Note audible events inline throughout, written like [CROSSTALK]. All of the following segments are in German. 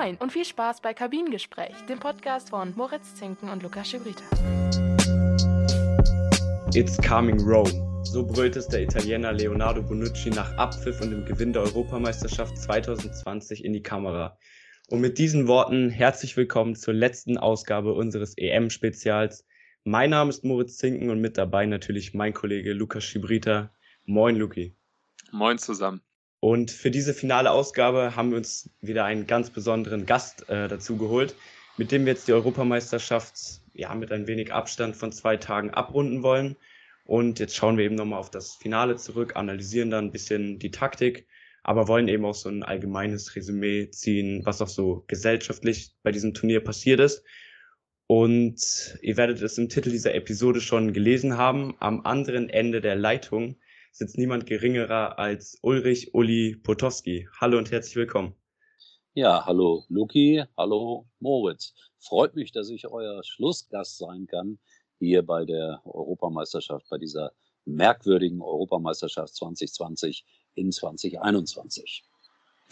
Moin und viel Spaß bei Kabinengespräch, dem Podcast von Moritz Zinken und Lukas Schibrita. It's coming Rome. So brüllt es der Italiener Leonardo Bonucci nach Abpfiff und dem Gewinn der Europameisterschaft 2020 in die Kamera. Und mit diesen Worten herzlich willkommen zur letzten Ausgabe unseres EM-Spezials. Mein Name ist Moritz Zinken und mit dabei natürlich mein Kollege Lukas Schibrita. Moin, Luki. Moin zusammen. Und für diese finale Ausgabe haben wir uns wieder einen ganz besonderen Gast äh, dazu geholt, mit dem wir jetzt die Europameisterschaft ja, mit ein wenig Abstand von zwei Tagen abrunden wollen. Und jetzt schauen wir eben nochmal auf das Finale zurück, analysieren dann ein bisschen die Taktik, aber wollen eben auch so ein allgemeines Resümee ziehen, was auch so gesellschaftlich bei diesem Turnier passiert ist. Und ihr werdet es im Titel dieser Episode schon gelesen haben. Am anderen Ende der Leitung sitzt niemand geringerer als Ulrich Uli Potowski. Hallo und herzlich willkommen. Ja, hallo Luki, hallo Moritz. Freut mich, dass ich euer Schlussgast sein kann hier bei der Europameisterschaft, bei dieser merkwürdigen Europameisterschaft 2020 in 2021.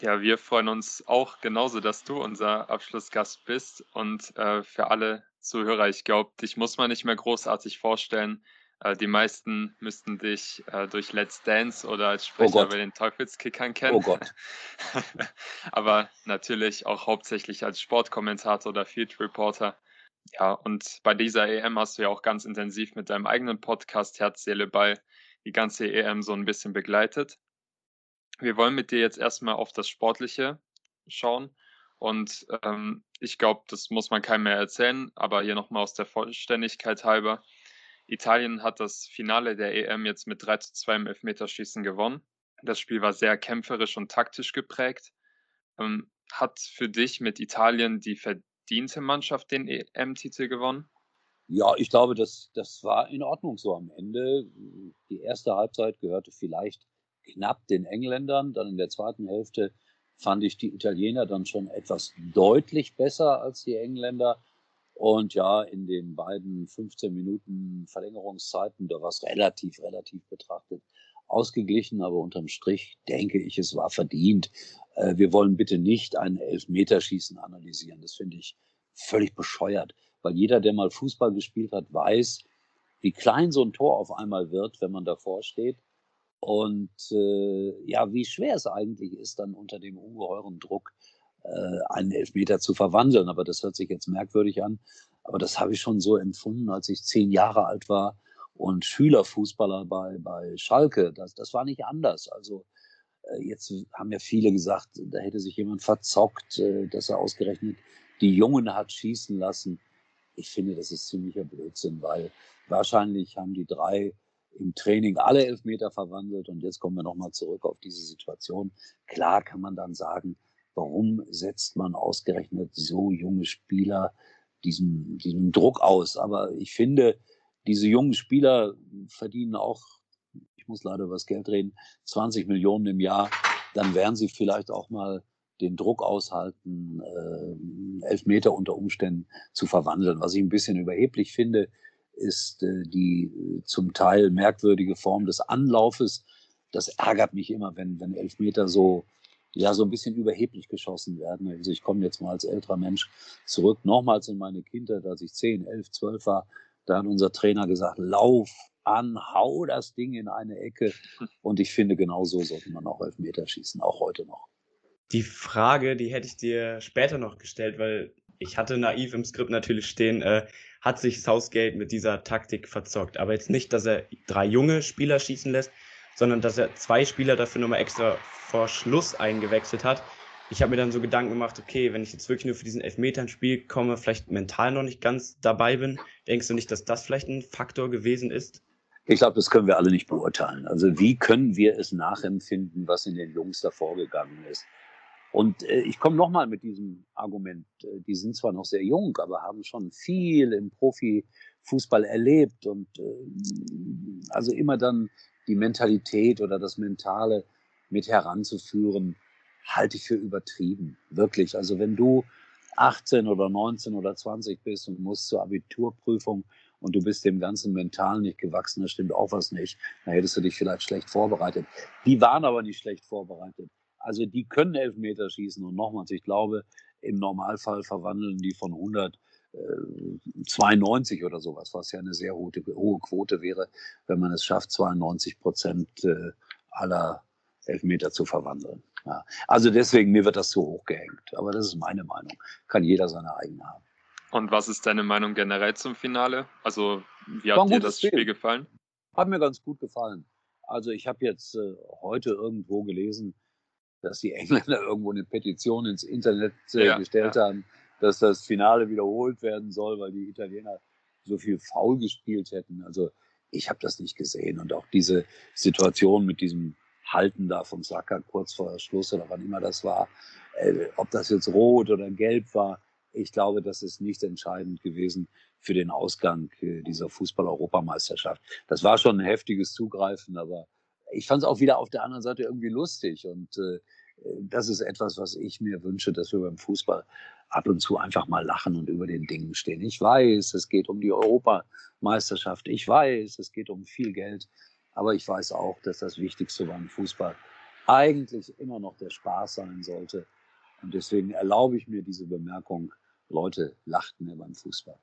Ja, wir freuen uns auch genauso, dass du unser Abschlussgast bist. Und äh, für alle Zuhörer, ich glaube, dich muss man nicht mehr großartig vorstellen. Äh, die meisten müssten dich äh, durch Let's Dance oder als oh Sprecher oh bei den Teufelskickern kennen. Oh Gott. [LAUGHS] Aber natürlich auch hauptsächlich als Sportkommentator oder Field Reporter. Ja, und bei dieser EM hast du ja auch ganz intensiv mit deinem eigenen Podcast Herz, Seele, Ball die ganze EM so ein bisschen begleitet. Wir wollen mit dir jetzt erstmal auf das Sportliche schauen. Und ähm, ich glaube, das muss man keinem mehr erzählen, aber hier nochmal aus der Vollständigkeit halber. Italien hat das Finale der EM jetzt mit 3 zu 2 im Elfmeterschießen gewonnen. Das Spiel war sehr kämpferisch und taktisch geprägt. Ähm, hat für dich mit Italien die verdiente Mannschaft den EM-Titel gewonnen? Ja, ich glaube, das, das war in Ordnung so am Ende. Die erste Halbzeit gehörte vielleicht knapp den Engländern. Dann in der zweiten Hälfte fand ich die Italiener dann schon etwas deutlich besser als die Engländer. Und ja, in den beiden 15 Minuten Verlängerungszeiten, da war es relativ, relativ betrachtet ausgeglichen, aber unterm Strich denke ich, es war verdient. Äh, wir wollen bitte nicht ein Elfmeterschießen analysieren. Das finde ich völlig bescheuert, weil jeder, der mal Fußball gespielt hat, weiß, wie klein so ein Tor auf einmal wird, wenn man davor steht. Und äh, ja, wie schwer es eigentlich ist, dann unter dem ungeheuren Druck einen Elfmeter zu verwandeln. Aber das hört sich jetzt merkwürdig an. Aber das habe ich schon so empfunden, als ich zehn Jahre alt war und Schülerfußballer bei, bei Schalke. Das, das war nicht anders. Also äh, jetzt haben ja viele gesagt, da hätte sich jemand verzockt, äh, dass er ausgerechnet die Jungen hat schießen lassen. Ich finde, das ist ziemlicher Blödsinn, weil wahrscheinlich haben die drei im Training alle Elfmeter verwandelt und jetzt kommen wir nochmal zurück auf diese Situation. Klar kann man dann sagen, warum setzt man ausgerechnet so junge Spieler diesen, diesen Druck aus? Aber ich finde, diese jungen Spieler verdienen auch, ich muss leider über das Geld reden, 20 Millionen im Jahr. Dann werden sie vielleicht auch mal den Druck aushalten, äh, Elfmeter unter Umständen zu verwandeln. Was ich ein bisschen überheblich finde, ist äh, die äh, zum Teil merkwürdige Form des Anlaufes. Das ärgert mich immer, wenn, wenn Elfmeter so ja so ein bisschen überheblich geschossen werden. Also ich komme jetzt mal als älterer Mensch zurück, nochmals in meine Kindheit, als ich 10, 11, 12 war, da hat unser Trainer gesagt, lauf an, hau das Ding in eine Ecke. [LAUGHS] Und ich finde, genau so sollte man auch Elfmeter schießen, auch heute noch. Die Frage, die hätte ich dir später noch gestellt, weil ich hatte naiv im Skript natürlich stehen, äh, hat sich Southgate mit dieser Taktik verzockt. Aber jetzt nicht, dass er drei junge Spieler schießen lässt, sondern dass er zwei Spieler dafür nochmal extra vor Schluss eingewechselt hat. Ich habe mir dann so Gedanken gemacht, okay, wenn ich jetzt wirklich nur für diesen Elfmeter ins Spiel komme, vielleicht mental noch nicht ganz dabei bin, denkst du nicht, dass das vielleicht ein Faktor gewesen ist? Ich glaube, das können wir alle nicht beurteilen. Also wie können wir es nachempfinden, was in den Jungs da vorgegangen ist? Und äh, ich komme nochmal mit diesem Argument. Äh, die sind zwar noch sehr jung, aber haben schon viel im Profifußball erlebt und äh, also immer dann die Mentalität oder das Mentale mit heranzuführen, halte ich für übertrieben. Wirklich. Also wenn du 18 oder 19 oder 20 bist und musst zur Abiturprüfung und du bist dem ganzen Mental nicht gewachsen, da stimmt auch was nicht. Da hättest du dich vielleicht schlecht vorbereitet. Die waren aber nicht schlecht vorbereitet. Also die können Elfmeter schießen und nochmals, ich glaube, im Normalfall verwandeln die von 192 oder sowas, was ja eine sehr hohe, hohe Quote wäre, wenn man es schafft, 92 Prozent äh, aller Elfmeter zu verwandeln. Ja. Also deswegen, mir wird das zu hoch gehängt. Aber das ist meine Meinung. Kann jeder seine eigene haben. Und was ist deine Meinung generell zum Finale? Also, wie hat dir das Spiel. Spiel gefallen? Hat mir ganz gut gefallen. Also, ich habe jetzt äh, heute irgendwo gelesen, dass die Engländer [LAUGHS] irgendwo eine Petition ins Internet äh, ja, gestellt ja. haben, dass das Finale wiederholt werden soll, weil die Italiener so viel faul gespielt hätten. Also, ich habe das nicht gesehen. Und auch diese Situation mit diesem Halten da von Saka kurz vor Schluss oder wann immer das war, äh, ob das jetzt rot oder gelb war, ich glaube, das ist nicht entscheidend gewesen für den Ausgang äh, dieser Fußball-Europameisterschaft. Das war schon ein heftiges Zugreifen, aber ich fand es auch wieder auf der anderen Seite irgendwie lustig und äh, das ist etwas, was ich mir wünsche, dass wir beim Fußball ab und zu einfach mal lachen und über den Dingen stehen. Ich weiß, es geht um die Europameisterschaft. Ich weiß, es geht um viel Geld. Aber ich weiß auch, dass das Wichtigste beim Fußball eigentlich immer noch der Spaß sein sollte. Und deswegen erlaube ich mir diese Bemerkung, Leute, lacht mir beim Fußball.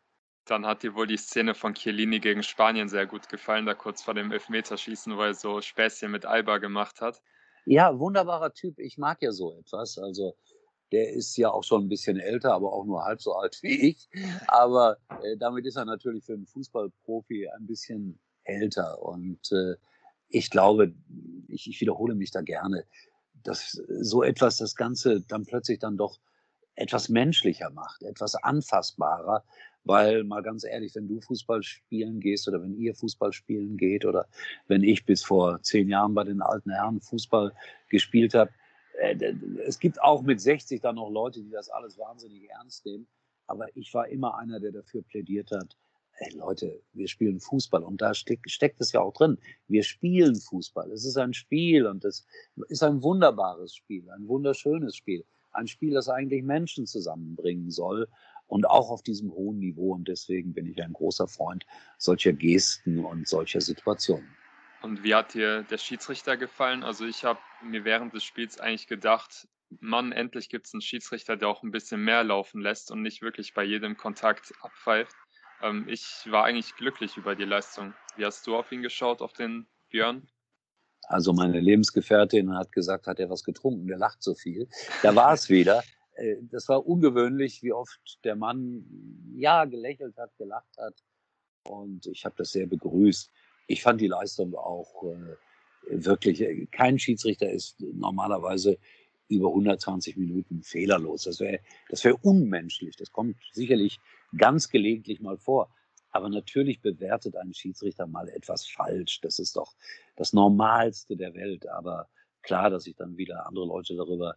Dann hat dir wohl die Szene von Chiellini gegen Spanien sehr gut gefallen, da kurz vor dem Elfmeterschießen, wo er so Späßchen mit Alba gemacht hat. Ja, wunderbarer Typ. Ich mag ja so etwas. Also der ist ja auch schon ein bisschen älter, aber auch nur halb so alt [LAUGHS] wie ich. Aber äh, damit ist er natürlich für einen Fußballprofi ein bisschen älter. Und äh, ich glaube, ich, ich wiederhole mich da gerne, dass so etwas das Ganze dann plötzlich dann doch etwas menschlicher macht, etwas anfassbarer, weil mal ganz ehrlich, wenn du Fußball spielen gehst oder wenn ihr Fußball spielen geht oder wenn ich bis vor zehn Jahren bei den alten Herren Fußball gespielt habe, es gibt auch mit 60 dann noch Leute, die das alles wahnsinnig ernst nehmen. Aber ich war immer einer, der dafür plädiert hat, ey Leute, wir spielen Fußball und da steckt, steckt es ja auch drin. Wir spielen Fußball. Es ist ein Spiel und es ist ein wunderbares Spiel, ein wunderschönes Spiel. Ein Spiel, das eigentlich Menschen zusammenbringen soll und auch auf diesem hohen Niveau. Und deswegen bin ich ein großer Freund solcher Gesten und solcher Situationen. Und wie hat dir der Schiedsrichter gefallen? Also ich habe mir während des Spiels eigentlich gedacht, Mann, endlich gibt es einen Schiedsrichter, der auch ein bisschen mehr laufen lässt und nicht wirklich bei jedem Kontakt abpfeift. Ähm, ich war eigentlich glücklich über die Leistung. Wie hast du auf ihn geschaut, auf den Björn? Also meine Lebensgefährtin hat gesagt, hat er was getrunken, der lacht so viel. Da war es wieder. Äh, das war ungewöhnlich, wie oft der Mann ja gelächelt hat, gelacht hat. Und ich habe das sehr begrüßt. Ich fand die Leistung auch äh, wirklich, äh, kein Schiedsrichter ist normalerweise über 120 Minuten fehlerlos. Das wäre das wäre unmenschlich. Das kommt sicherlich ganz gelegentlich mal vor. Aber natürlich bewertet ein Schiedsrichter mal etwas falsch. Das ist doch das Normalste der Welt. Aber klar, dass sich dann wieder andere Leute darüber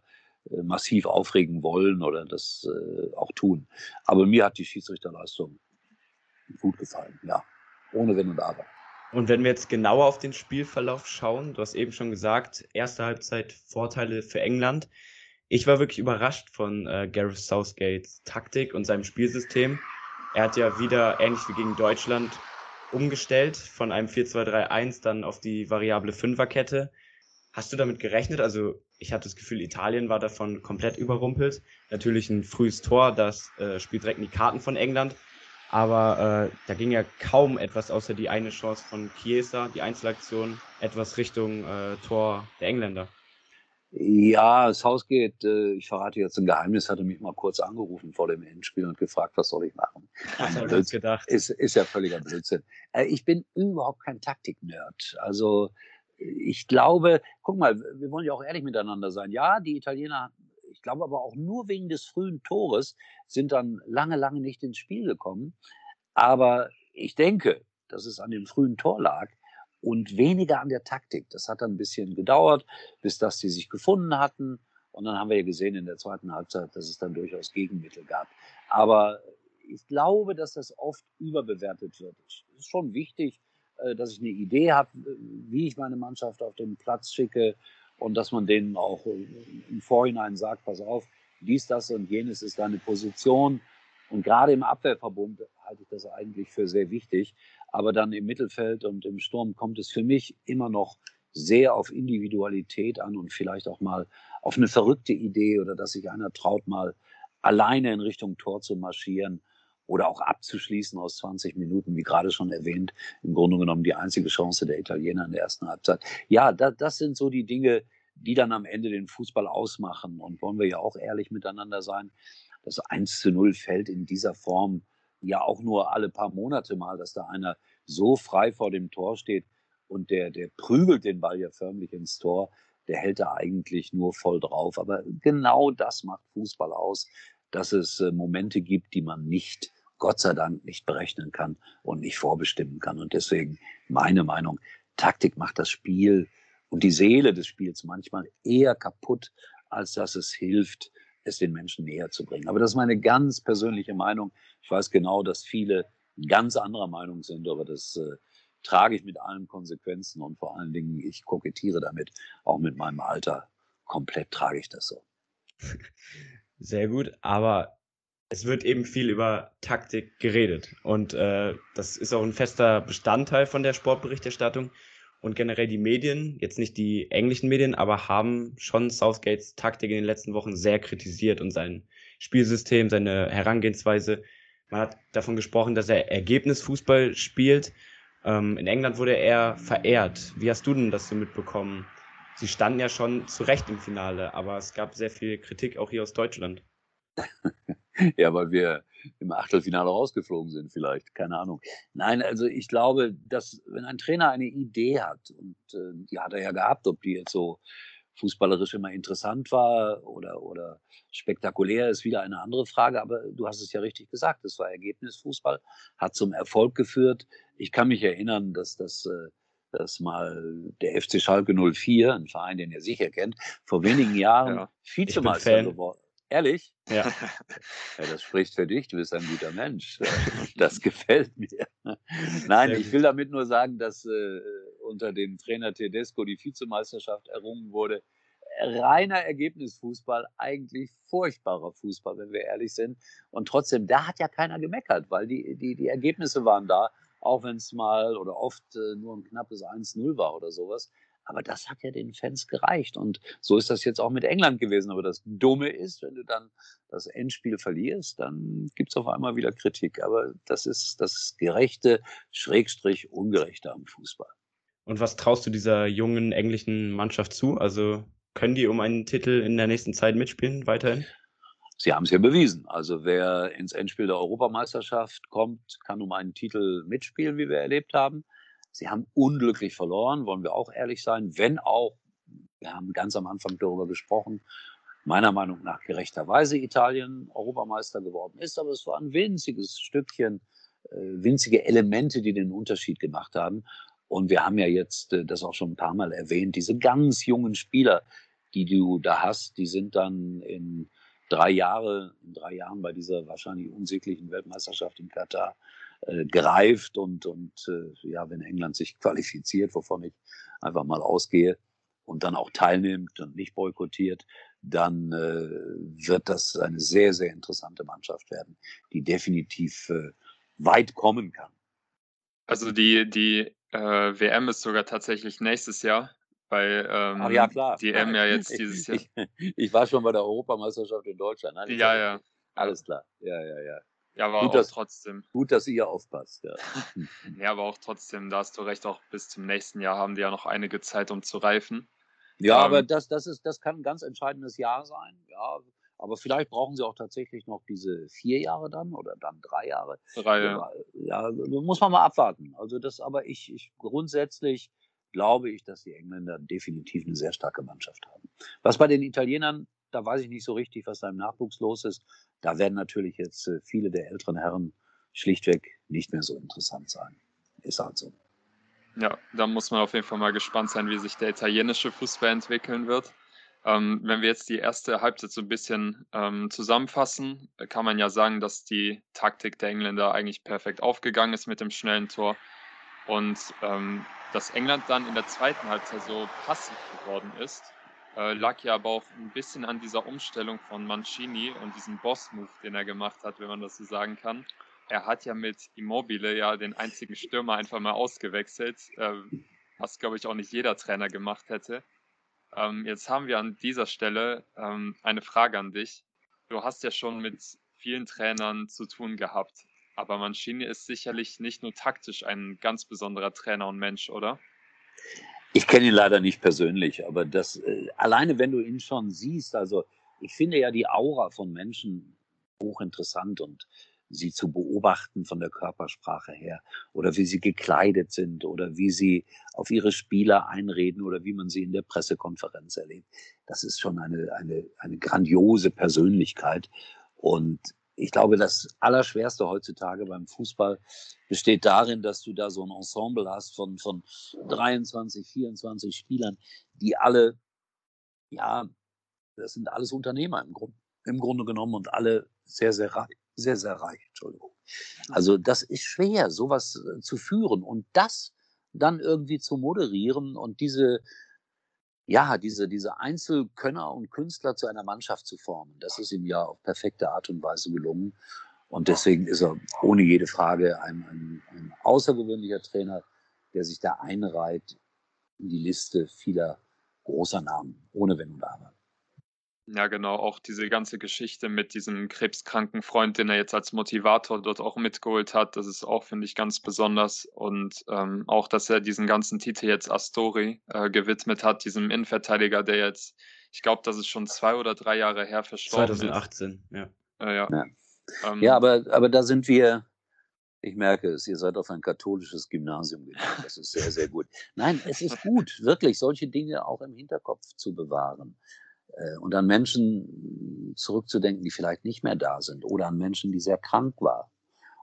äh, massiv aufregen wollen oder das äh, auch tun. Aber mir hat die Schiedsrichterleistung gut gefallen, ja. Ohne Wenn und Aber. Und wenn wir jetzt genauer auf den Spielverlauf schauen, du hast eben schon gesagt, erste Halbzeit Vorteile für England. Ich war wirklich überrascht von äh, Gareth Southgates Taktik und seinem Spielsystem. Er hat ja wieder, ähnlich wie gegen Deutschland, umgestellt von einem 4-2-3-1 dann auf die variable Fünferkette. Hast du damit gerechnet? Also ich hatte das Gefühl, Italien war davon komplett überrumpelt. Natürlich ein frühes Tor, das äh, spielt direkt in die Karten von England. Aber äh, da ging ja kaum etwas außer die eine Chance von Chiesa, die Einzelaktion, etwas Richtung äh, Tor der Engländer. Ja, das Haus geht, äh, ich verrate jetzt ein Geheimnis, hatte mich mal kurz angerufen vor dem Endspiel und gefragt, was soll ich machen. [LAUGHS] Das habe ich gedacht. Ist, ist ja völliger Blödsinn. Äh, ich bin überhaupt kein Taktik-Nerd. Also ich glaube, guck mal, wir wollen ja auch ehrlich miteinander sein. Ja, die Italiener ich glaube aber auch nur wegen des frühen Tores sind dann lange, lange nicht ins Spiel gekommen. Aber ich denke, dass es an dem frühen Tor lag und weniger an der Taktik. Das hat dann ein bisschen gedauert, bis dass sie sich gefunden hatten. Und dann haben wir ja gesehen in der zweiten Halbzeit, dass es dann durchaus Gegenmittel gab. Aber ich glaube, dass das oft überbewertet wird. Es ist schon wichtig, äh, dass ich eine Idee habe, wie ich meine Mannschaft auf den Platz schicke und dass man denen auch im Vorhinein sagt, pass auf, dies, das und jenes ist deine Position. Und gerade im Abwehrverbund halte ich das eigentlich für sehr wichtig. Aber dann im Mittelfeld und im Sturm kommt es für mich immer noch sehr auf Individualität an und vielleicht auch mal auf eine verrückte Idee oder dass sich einer traut, mal alleine in Richtung Tor zu marschieren oder auch abzuschließen aus 20 Minuten, wie gerade schon erwähnt, im Grunde genommen die einzige Chance der Italiener in der ersten Halbzeit. Ja, da, das sind so die Dinge, die dann am Ende den Fußball ausmachen. Und wollen wir ja auch ehrlich miteinander sein, das 1 zu 0 fällt in dieser Form ja auch nur alle paar Monate mal, dass da einer so frei vor dem Tor steht und der, der prügelt den Ball ja förmlich ins Tor. Der hält da eigentlich nur voll drauf. Aber genau das macht Fußball aus, dass es äh, Momente gibt, die man nicht Gott sei Dank nicht berechnen kann und nicht vorbestimmen kann. Und deswegen meine Meinung, Taktik macht das Spiel und die Seele des Spiels manchmal eher kaputt, als dass es hilft, es den Menschen näher zu bringen. Aber das ist meine ganz persönliche Meinung. Ich weiß genau, dass viele ganz anderer Meinung sind, aber das äh, trage ich mit allen Konsequenzen und vor allen Dingen, ich kokettiere damit, auch mit meinem Alter. Komplett trage ich das so. Sehr gut, aber es wird eben viel über Taktik geredet. Und äh, das ist auch ein fester Bestandteil von der Sportberichterstattung. Und generell die Medien, jetzt nicht die englischen Medien, aber haben schon Southgates Taktik in den letzten Wochen sehr kritisiert und sein Spielsystem, seine Herangehensweise. Man hat davon gesprochen, dass er Ergebnisfußball spielt. Ähm, in England wurde er verehrt. Wie hast du denn das so mitbekommen? Sie standen ja schon zu Recht im Finale, aber es gab sehr viel Kritik auch hier aus Deutschland. Ja, weil wir im Achtelfinale rausgeflogen sind, vielleicht, keine Ahnung. Nein, also ich glaube, dass wenn ein Trainer eine Idee hat, und äh, die hat er ja gehabt, ob die jetzt so fußballerisch immer interessant war oder, oder spektakulär, ist wieder eine andere Frage. Aber du hast es ja richtig gesagt, es war Ergebnisfußball, hat zum Erfolg geführt. Ich kann mich erinnern, dass das äh, dass mal der FC Schalke 04, ein Verein, den ihr sicher kennt, vor wenigen Jahren ja, Vizemeister geworden Ehrlich? Ja. [LAUGHS] ja. Das spricht für dich, du bist ein guter Mensch. [LAUGHS] [LAUGHS] Das gefällt mir. Nein, ich will damit nur sagen, dass äh, unter dem Trainer Tedesco die Vizemeisterschaft errungen wurde. Reiner Ergebnisfußball, eigentlich furchtbarer Fußball, wenn wir ehrlich sind. Und trotzdem, da hat ja keiner gemeckert, weil die, die, die Ergebnisse waren da, auch wenn es mal oder oft äh, nur ein knappes 1-0 war oder sowas. Aber das hat ja den Fans gereicht. Und so ist das jetzt auch mit England gewesen. Aber das Dumme ist, wenn du dann das Endspiel verlierst, dann gibt es auf einmal wieder Kritik. Aber das ist das Gerechte, Schrägstrich, Ungerechte am Fußball. Und was traust du dieser jungen englischen Mannschaft zu? Also können die um einen Titel in der nächsten Zeit mitspielen weiterhin? Sie haben es ja bewiesen. Also wer ins Endspiel der Europameisterschaft kommt, kann um einen Titel mitspielen, wie wir erlebt haben. Sie haben unglücklich verloren, wollen wir auch ehrlich sein, wenn auch, wir haben ganz am Anfang darüber gesprochen, meiner Meinung nach gerechterweise Italien Europameister geworden ist, aber es war ein winziges Stückchen, äh, winzige Elemente, die den Unterschied gemacht haben. Und wir haben ja jetzt äh, das auch schon ein paar Mal erwähnt, diese ganz jungen Spieler, die du da hast, die sind dann in drei Jahre, in drei Jahren bei dieser wahrscheinlich unsäglichen Weltmeisterschaft in Katar äh, gereift und, und äh, ja, wenn England sich qualifiziert, wovon ich einfach mal ausgehe, und dann auch teilnimmt und nicht boykottiert, dann äh, wird das eine sehr, sehr interessante Mannschaft werden, die definitiv äh, weit kommen kann. Also die, die äh, WM ist sogar tatsächlich nächstes Jahr, weil ähm, Ach ja, klar. die EM ja jetzt [LAUGHS] dieses Jahr. Ich, ich, war schon bei der Europameisterschaft in Deutschland. Nein, ja, ja. Alles klar. Ja, ja, ja. Ja, aber gut, auch dass, trotzdem. Gut, dass ihr aufpasst. Ja. [LAUGHS] ja, aber auch trotzdem, da hast du recht, auch bis zum nächsten Jahr haben die ja noch einige Zeit, um zu reifen. Ja, ähm, aber das, das, ist, das kann ein ganz entscheidendes Jahr sein. Ja, aber vielleicht brauchen sie auch tatsächlich noch diese vier Jahre dann oder dann drei Jahre. Drei, ja. ja, muss man mal abwarten. Also das, aber ich, ich grundsätzlich glaube ich, dass die Engländer definitiv eine sehr starke Mannschaft haben. Was bei den Italienern da weiß ich nicht so richtig, was da im Nachwuchs los ist. Da werden natürlich jetzt äh, viele der älteren Herren schlichtweg nicht mehr so interessant sein. Ist halt so. Ja, da muss man auf jeden Fall mal gespannt sein, wie sich der italienische Fußball entwickeln wird. Ähm, wenn wir jetzt die erste Halbzeit so ein bisschen ähm, zusammenfassen, kann man ja sagen, dass die Taktik der Engländer eigentlich perfekt aufgegangen ist mit dem schnellen Tor und ähm, dass England dann in der zweiten Halbzeit so passiv geworden ist äh, lag ja aber auch ein bisschen an dieser Umstellung von Mancini und diesem Boss-Move, den er gemacht hat, wenn man das so sagen kann. Er hat ja mit Immobile ja den einzigen Stürmer einfach mal ausgewechselt, äh, was glaube ich auch nicht jeder Trainer gemacht hätte. Ähm, jetzt haben wir an dieser Stelle ähm, eine Frage an dich. du hast ja schon mit vielen Trainern zu tun gehabt. Aber Mancini ist sicherlich nicht nur taktisch ein ganz besonderer Trainer und Mensch, oder? Ich kenne ihn leider nicht persönlich, aber das äh, alleine, wenn du ihn schon siehst, also ich finde ja die Aura von Menschen hochinteressant und sie zu beobachten von der Körpersprache her oder wie sie gekleidet sind oder wie sie auf ihre Spieler einreden oder wie man sie in der Pressekonferenz erlebt. Das ist schon eine, eine, eine grandiose Persönlichkeit. Und ich glaube, das Allerschwerste heutzutage beim Fußball besteht darin, dass du da so ein Ensemble hast von, von 23, 24 Spielern, die alle, ja, das sind alles Unternehmer im, Grund, im Grunde genommen und alle sehr, sehr reich, sehr, sehr reich, Entschuldigung. Also das ist schwer, sowas äh, zu führen und das dann irgendwie zu moderieren und diese, ja, diese, diese Einzelkönner und Künstler zu einer Mannschaft zu formen. Das ist ihm ja auf perfekte Art und Weise gelungen. Und deswegen ist er ohne jede Frage ein, ein, ein außergewöhnlicher Trainer, der sich da einreiht in die Liste vieler großer Namen, ohne Wenn und Aber. Ja, genau, auch diese ganze Geschichte mit diesem krebskranken Freund, den er jetzt als Motivator dort auch mitgeholt hat, das ist auch, finde ich, ganz besonders. Und ähm, auch, dass er diesen ganzen Titel jetzt Astori äh, gewidmet hat, diesem Innenverteidiger, der jetzt, ich glaube, das ist schon zwei oder drei Jahre her verstorben 2018, ist. 2018, ja. Äh, ja. Ja, ähm, ja aber, aber da sind wir, ich merke es, ihr seid auf ein katholisches Gymnasium gegangen. Das ist sehr, sehr gut. Nein, es ist gut, wirklich solche Dinge auch im Hinterkopf zu bewahren. Äh, und an Menschen zurückzudenken, die vielleicht nicht mehr da sind oder an Menschen, die sehr krank waren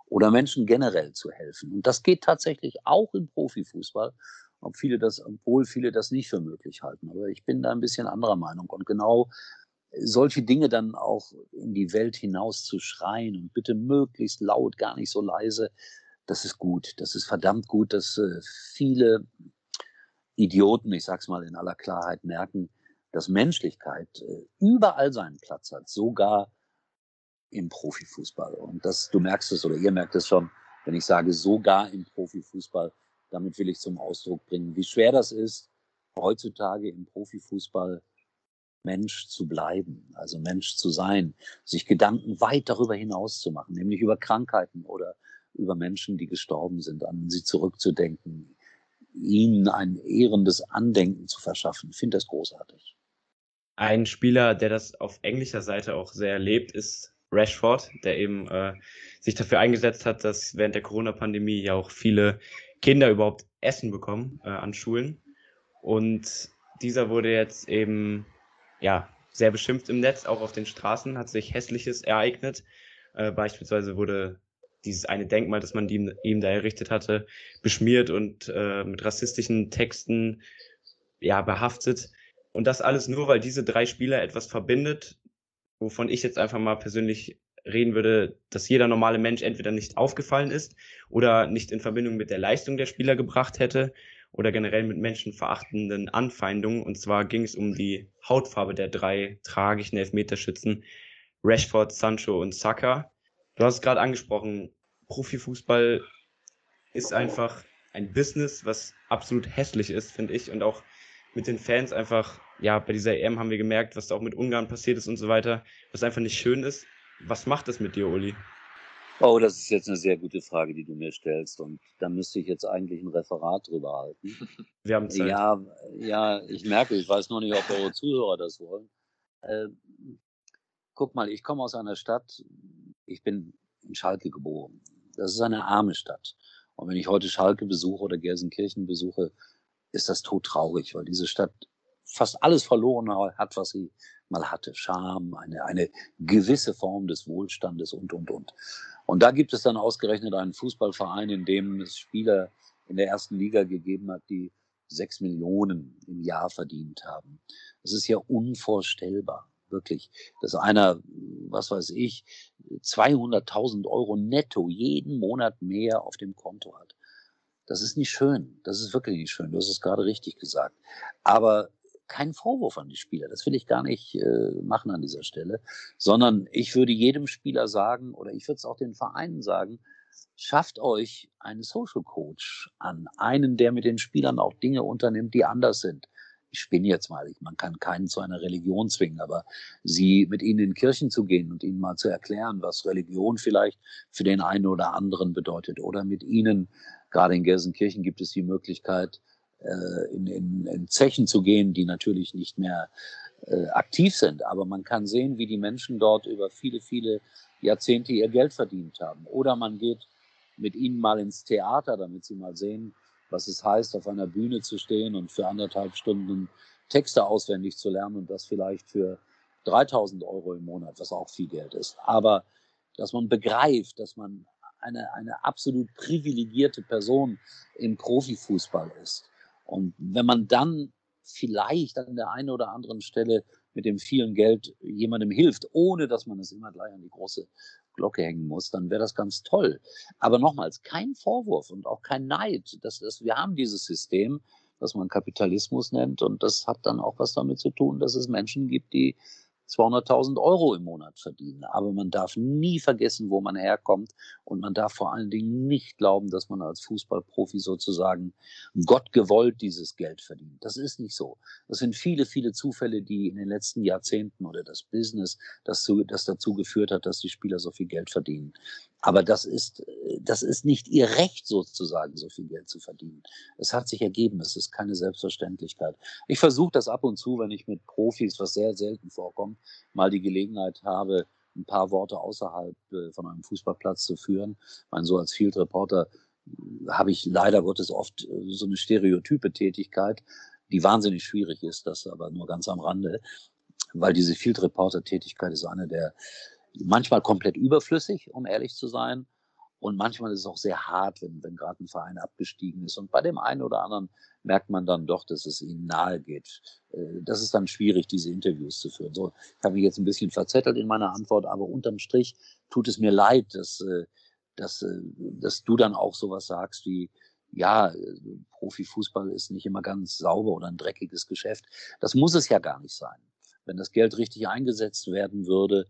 oder Menschen generell zu helfen. Und das geht tatsächlich auch im Profifußball, ob viele das, obwohl viele das nicht für möglich halten. Aber ich bin da ein bisschen anderer Meinung. Und genau solche Dinge dann auch in die Welt hinaus zu schreien und bitte möglichst laut, gar nicht so leise, das ist gut. Das ist verdammt gut, dass äh, viele Idioten, ich sag's mal in aller Klarheit, merken, dass Menschlichkeit äh, überall seinen Platz hat, sogar im Profifußball. Und das, du merkst es oder ihr merkt es schon, wenn ich sage sogar im Profifußball, damit will ich zum Ausdruck bringen, wie schwer das ist, heutzutage im Profifußball Mensch zu bleiben, also Mensch zu sein, sich Gedanken weit darüber hinaus zu machen, nämlich über Krankheiten oder über Menschen, die gestorben sind, an sie zurückzudenken, ihnen ein ehrendes Andenken zu verschaffen. Ich finde das großartig. Ein Spieler, der das auf englischer Seite auch sehr lebt, ist Rashford, der eben äh, sich dafür eingesetzt hat, dass während der Corona-Pandemie ja auch viele Kinder überhaupt Essen bekommen äh, an Schulen. Und dieser wurde jetzt eben ja sehr beschimpft im Netz, auch auf den Straßen hat sich Hässliches ereignet. Äh, beispielsweise wurde dieses eine Denkmal, das man ihm, ihm da errichtet hatte, beschmiert und äh, mit rassistischen Texten ja behaftet. Und das alles nur, weil diese drei Spieler etwas verbindet, wovon ich jetzt einfach mal persönlich reden würde, dass jeder normale Mensch entweder nicht aufgefallen ist oder nicht in Verbindung mit der Leistung der Spieler gebracht hätte oder generell mit menschenverachtenden Anfeindungen. Und zwar ging es um die Hautfarbe der drei tragischen Elfmeterschützen, Rashford, Sancho und Saka. Du hast es gerade angesprochen, Profifußball ist einfach ein Business, was absolut hässlich ist, finde ich, und auch mit den Fans einfach ja, bei dieser EM haben wir gemerkt, was da auch mit Ungarn passiert ist und so weiter, was einfach nicht schön ist. Was macht das mit dir, Uli? Oh, das ist jetzt eine sehr gute Frage, die du mir stellst. Und da müsste ich jetzt eigentlich ein Referat drüber halten. Wir haben Zeit. Ja, ja, ich merke, ich weiß nur nicht, ob eure Zuhörer das wollen. Äh, guck mal, ich komme aus einer Stadt, ich bin in Schalke geboren. Das ist eine arme Stadt. Und wenn ich heute Schalke besuche oder Gelsenkirchen besuche, ist das todtraurig, weil diese Stadt fast alles verloren hat, was sie mal hatte. Scham, eine, eine gewisse Form des Wohlstandes und, und, und. Und da gibt es dann ausgerechnet einen Fußballverein, in dem es Spieler in der ersten Liga gegeben hat, die sechs Millionen im Jahr verdient haben. Das ist ja unvorstellbar, wirklich, dass einer, was weiß ich, 200.000 Euro netto jeden Monat mehr auf dem Konto hat. Das ist nicht schön. Das ist wirklich nicht schön. Du hast es gerade richtig gesagt. Aber kein Vorwurf an die Spieler. Das will ich gar nicht äh, machen an dieser Stelle, sondern ich würde jedem Spieler sagen oder ich würde es auch den Vereinen sagen, schafft euch einen Social Coach an, einen, der mit den Spielern auch Dinge unternimmt, die anders sind. ich spinne jetzt mal, man kann keinen zu einer Religion zwingen, aber sie mit ihnen in Kirchen zu gehen und ihnen mal zu erklären, was Religion vielleicht für den einen oder anderen bedeutet. Oder mit ihnen, gerade in Gelsenkirchen gibt es die Möglichkeit, äh, in, in, in Zechen zu gehen, die natürlich nicht mehr äh, aktiv sind. Aber man kann sehen, wie die Menschen dort über viele, viele Jahrzehnte ihr Geld verdient haben. Oder man geht mit ihnen mal ins Theater, damit sie mal sehen, was es heißt, auf einer Bühne zu stehen und für anderthalb Stunden Texte auswendig zu lernen und das vielleicht für 3000 Euro im Monat, was auch viel Geld ist. Aber dass man begreift, dass man eine, eine absolut privilegierte Person im Profifußball ist. Und wenn man dann vielleicht an der einen oder anderen Stelle mit dem vielen Geld jemandem hilft, ohne dass man es immer gleich an die große Glocke hängen muss, dann wäre das ganz toll. Aber nochmals, kein Vorwurf und auch kein Neid. Das, das, wir haben dieses System, das man Kapitalismus nennt, und das hat dann auch was damit zu tun, dass es Menschen gibt, die 200.000 Euro im Monat verdienen. Aber man darf nie vergessen, wo man herkommt. Und man darf vor allen Dingen nicht glauben, dass man als Fußballprofi sozusagen Gott gewollt dieses Geld verdient. Das ist nicht so. Das sind viele, viele Zufälle, die in den letzten Jahrzehnten oder das Business, das, das dazu geführt hat, dass die Spieler so viel Geld verdienen. Aber das ist, das ist nicht ihr Recht sozusagen, so viel Geld zu verdienen. Es hat sich ergeben. Es ist keine Selbstverständlichkeit. Ich versuche das ab und zu, wenn ich mit Profis, was sehr selten vorkommt, mal die Gelegenheit habe, ein paar Worte außerhalb äh, von einem Fußballplatz zu führen. Ich meine, so als Field Reporter äh, habe ich leider Gottes oft äh, so eine stereotype Tätigkeit, die wahnsinnig schwierig ist, das aber nur ganz am Rande, weil diese Field Reporter Tätigkeit ist eine der manchmal komplett überflüssig, um ehrlich zu sein. Und manchmal ist es auch sehr hart, wenn, wenn gerade ein Verein abgestiegen ist. Und bei dem einen oder anderen merkt man dann doch, dass es ihnen nahe geht. Äh, das ist dann schwierig, diese Interviews zu führen. So, ich habe mich jetzt ein bisschen verzettelt in meiner Antwort, aber unterm Strich tut es mir leid, dass, äh, dass, äh, dass du dann auch sowas sagst wie, ja, Profifußball ist nicht immer ganz sauber oder ein dreckiges Geschäft. Das muss es ja gar nicht sein. Wenn das Geld richtig eingesetzt werden würde,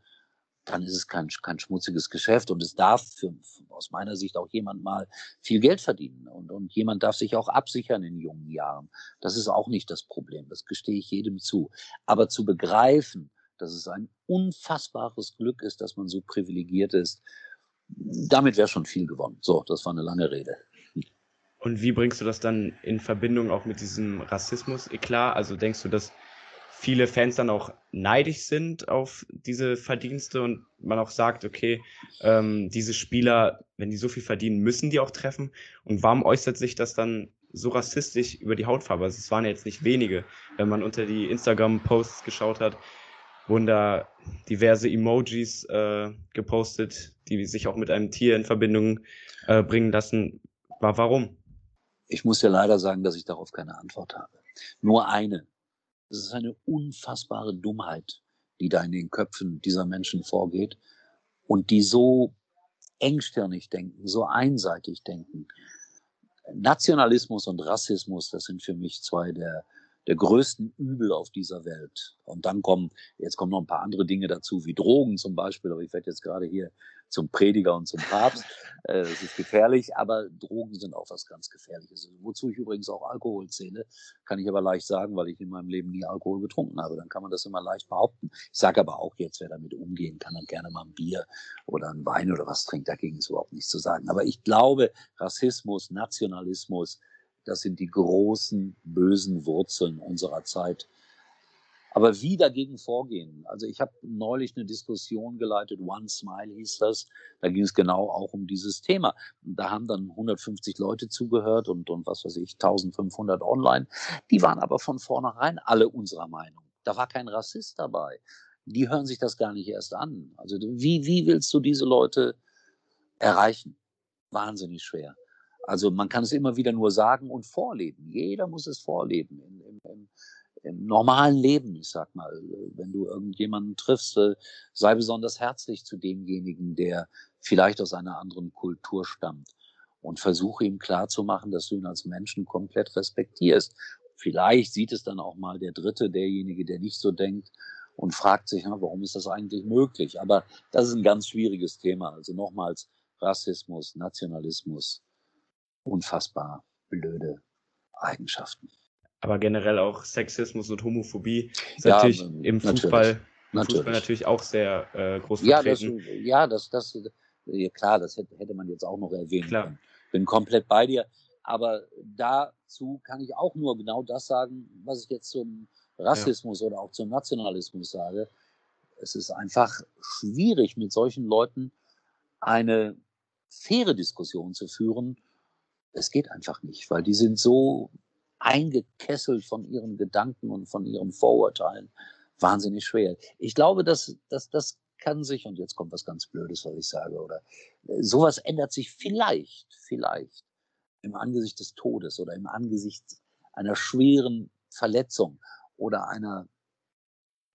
dann ist es kein, kein schmutziges Geschäft und es darf für, aus meiner Sicht auch jemand mal viel Geld verdienen und, und jemand darf sich auch absichern in jungen Jahren. Das ist auch nicht das Problem, das gestehe ich jedem zu. Aber zu begreifen, dass es ein unfassbares Glück ist, dass man so privilegiert ist, damit wäre schon viel gewonnen. So, das war eine lange Rede. Und wie bringst du das dann in Verbindung auch mit diesem Rassismus? Klar, also denkst du, dass viele Fans dann auch neidisch sind auf diese Verdienste und man auch sagt, okay, ähm, diese Spieler, wenn die so viel verdienen, müssen die auch treffen. Und warum äußert sich das dann so rassistisch über die Hautfarbe? Also es waren jetzt nicht wenige. Wenn man unter die Instagram-Posts geschaut hat, wurden da diverse Emojis äh, gepostet, die sich auch mit einem Tier in Verbindung äh, bringen lassen. War warum? Ich muss ja leider sagen, dass ich darauf keine Antwort habe. Nur eine. Es ist eine unfassbare Dummheit, die da in den Köpfen dieser Menschen vorgeht und die so engstirnig denken, so einseitig denken. Nationalismus und Rassismus, das sind für mich zwei der der größten Übel auf dieser Welt. Und dann kommen, jetzt kommen noch ein paar andere Dinge dazu, wie Drogen zum Beispiel, aber ich werde jetzt gerade hier zum Prediger und zum Papst. [LAUGHS] Äh, das ist gefährlich, aber Drogen sind auch was ganz Gefährliches. Wozu ich übrigens auch Alkohol zähle, kann ich aber leicht sagen, weil ich in meinem Leben nie Alkohol getrunken habe. Dann kann man das immer leicht behaupten. Ich sage aber auch jetzt, wer damit umgehen kann, dann gerne mal ein Bier oder ein Wein oder was trinkt. Dagegen ist überhaupt nichts zu sagen. Aber ich glaube, Rassismus, Nationalismus, das sind die großen, bösen Wurzeln unserer Zeit. Aber wie dagegen vorgehen? Also ich habe neulich eine Diskussion geleitet, One Smile hieß das. Da ging es genau auch um dieses Thema. Da haben dann 150 Leute zugehört und, und was weiß ich, 1500 online. Die waren aber von vornherein alle unserer Meinung. Da war kein Rassist dabei. Die hören sich das gar nicht erst an. Also wie, wie willst du diese Leute erreichen? Wahnsinnig schwer. Also man kann es immer wieder nur sagen und vorleben. Jeder muss es vorleben. Im, im, im, im normalen Leben, ich sag mal, wenn du irgendjemanden triffst, äh, sei besonders herzlich zu demjenigen, der vielleicht aus einer anderen Kultur stammt und versuche ihm klarzumachen, dass du ihn als Menschen komplett respektierst. Vielleicht sieht es dann auch mal der Dritte, derjenige, der nicht so denkt und fragt sich, warum ist das eigentlich möglich? Aber das ist ein ganz schwieriges Thema. Also nochmals Rassismus, Nationalismus, unfassbar blöde Eigenschaften. aber generell auch Sexismus und Homophobie ist Ja, natürlich im natürlich. Fußball, im Natürlich. Fußball natürlich auch sehr äh, groß Ja, das, vertreten. ja, das, das, ja, klar, das hätte, hätte man jetzt auch noch erwähnen Klar. können. Bin komplett bei dir. Aber dazu kann ich auch nur genau das sagen, was ich jetzt zum Rassismus oder auch zum Nationalismus sage. Es ist einfach schwierig, mit solchen Leuten eine faire Diskussion zu führen. Es geht einfach nicht, weil die sind so eingekesselt von ihren Gedanken und von ihren Vorurteilen. Wahnsinnig schwer. Ich glaube, dass, dass das kann sich, und jetzt kommt was ganz Blödes, was ich sage, oder sowas ändert sich vielleicht, vielleicht im Angesicht des Todes oder im Angesicht einer schweren Verletzung oder einer